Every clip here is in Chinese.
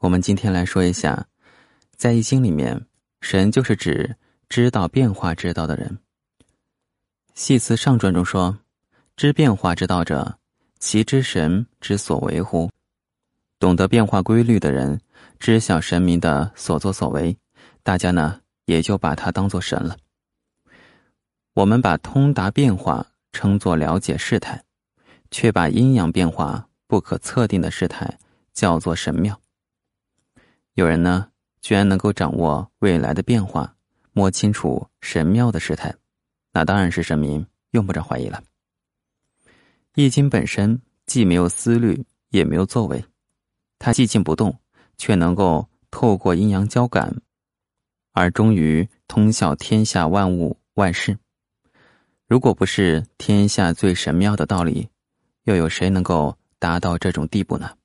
我们今天来说一下，在易经里面，神就是指知道变化之道的人。系辞上传中说：“知变化之道者，其知神之所为乎？”懂得变化规律的人，知晓神明的所作所为，大家呢也就把他当做神了。我们把通达变化称作了解事态，却把阴阳变化不可测定的事态叫做神妙。有人呢，居然能够掌握未来的变化，摸清楚神庙的事态，那当然是神明，用不着怀疑了。易经本身既没有思虑，也没有作为，它寂静不动，却能够透过阴阳交感，而终于通晓天下万物万事。如果不是天下最神妙的道理，又有谁能够达到这种地步呢？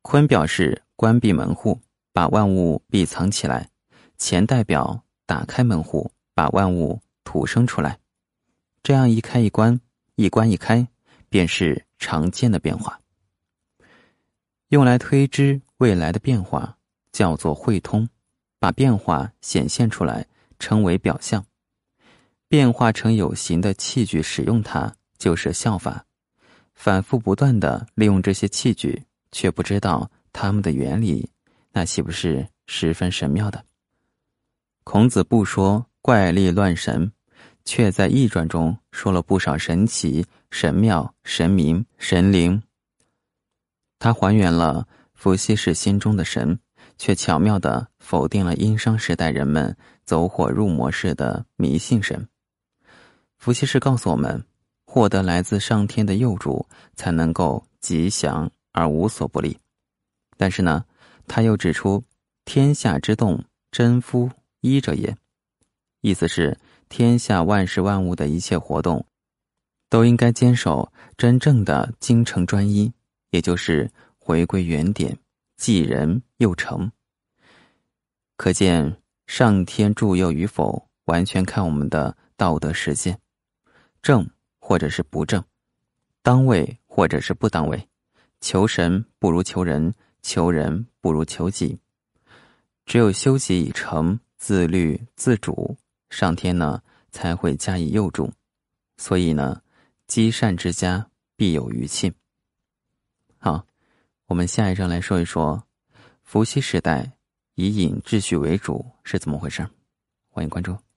坤表示。关闭门户，把万物闭藏起来；钱代表打开门户，把万物吐生出来。这样一开一关，一关一开，便是常见的变化。用来推知未来的变化，叫做会通，把变化显现出来，称为表象。变化成有形的器具，使用它就是效法。反复不断的利用这些器具，却不知道。他们的原理，那岂不是十分神妙的？孔子不说怪力乱神，却在易传中说了不少神奇、神妙、神明、神灵。他还原了伏羲氏心中的神，却巧妙的否定了殷商时代人们走火入魔式的迷信神。伏羲氏告诉我们，获得来自上天的佑助，才能够吉祥而无所不利。但是呢，他又指出，天下之动，真夫一者也。意思是，天下万事万物的一切活动，都应该坚守真正的精诚专一，也就是回归原点，既人又诚。可见，上天助佑与否，完全看我们的道德实践，正或者是不正，当位或者是不当位，求神不如求人。求人不如求己，只有修己以诚、自律自主，上天呢才会加以佑助。所以呢，积善之家必有余庆。好，我们下一章来说一说，伏羲时代以隐秩序为主是怎么回事？欢迎关注。